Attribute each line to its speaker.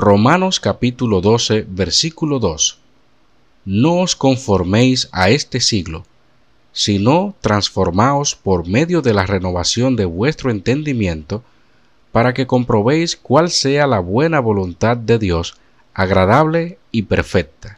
Speaker 1: Romanos capítulo 12, versículo 2. No os conforméis a este siglo, sino transformaos por medio de la renovación de vuestro entendimiento, para que comprobéis cuál sea la buena voluntad de Dios, agradable y perfecta.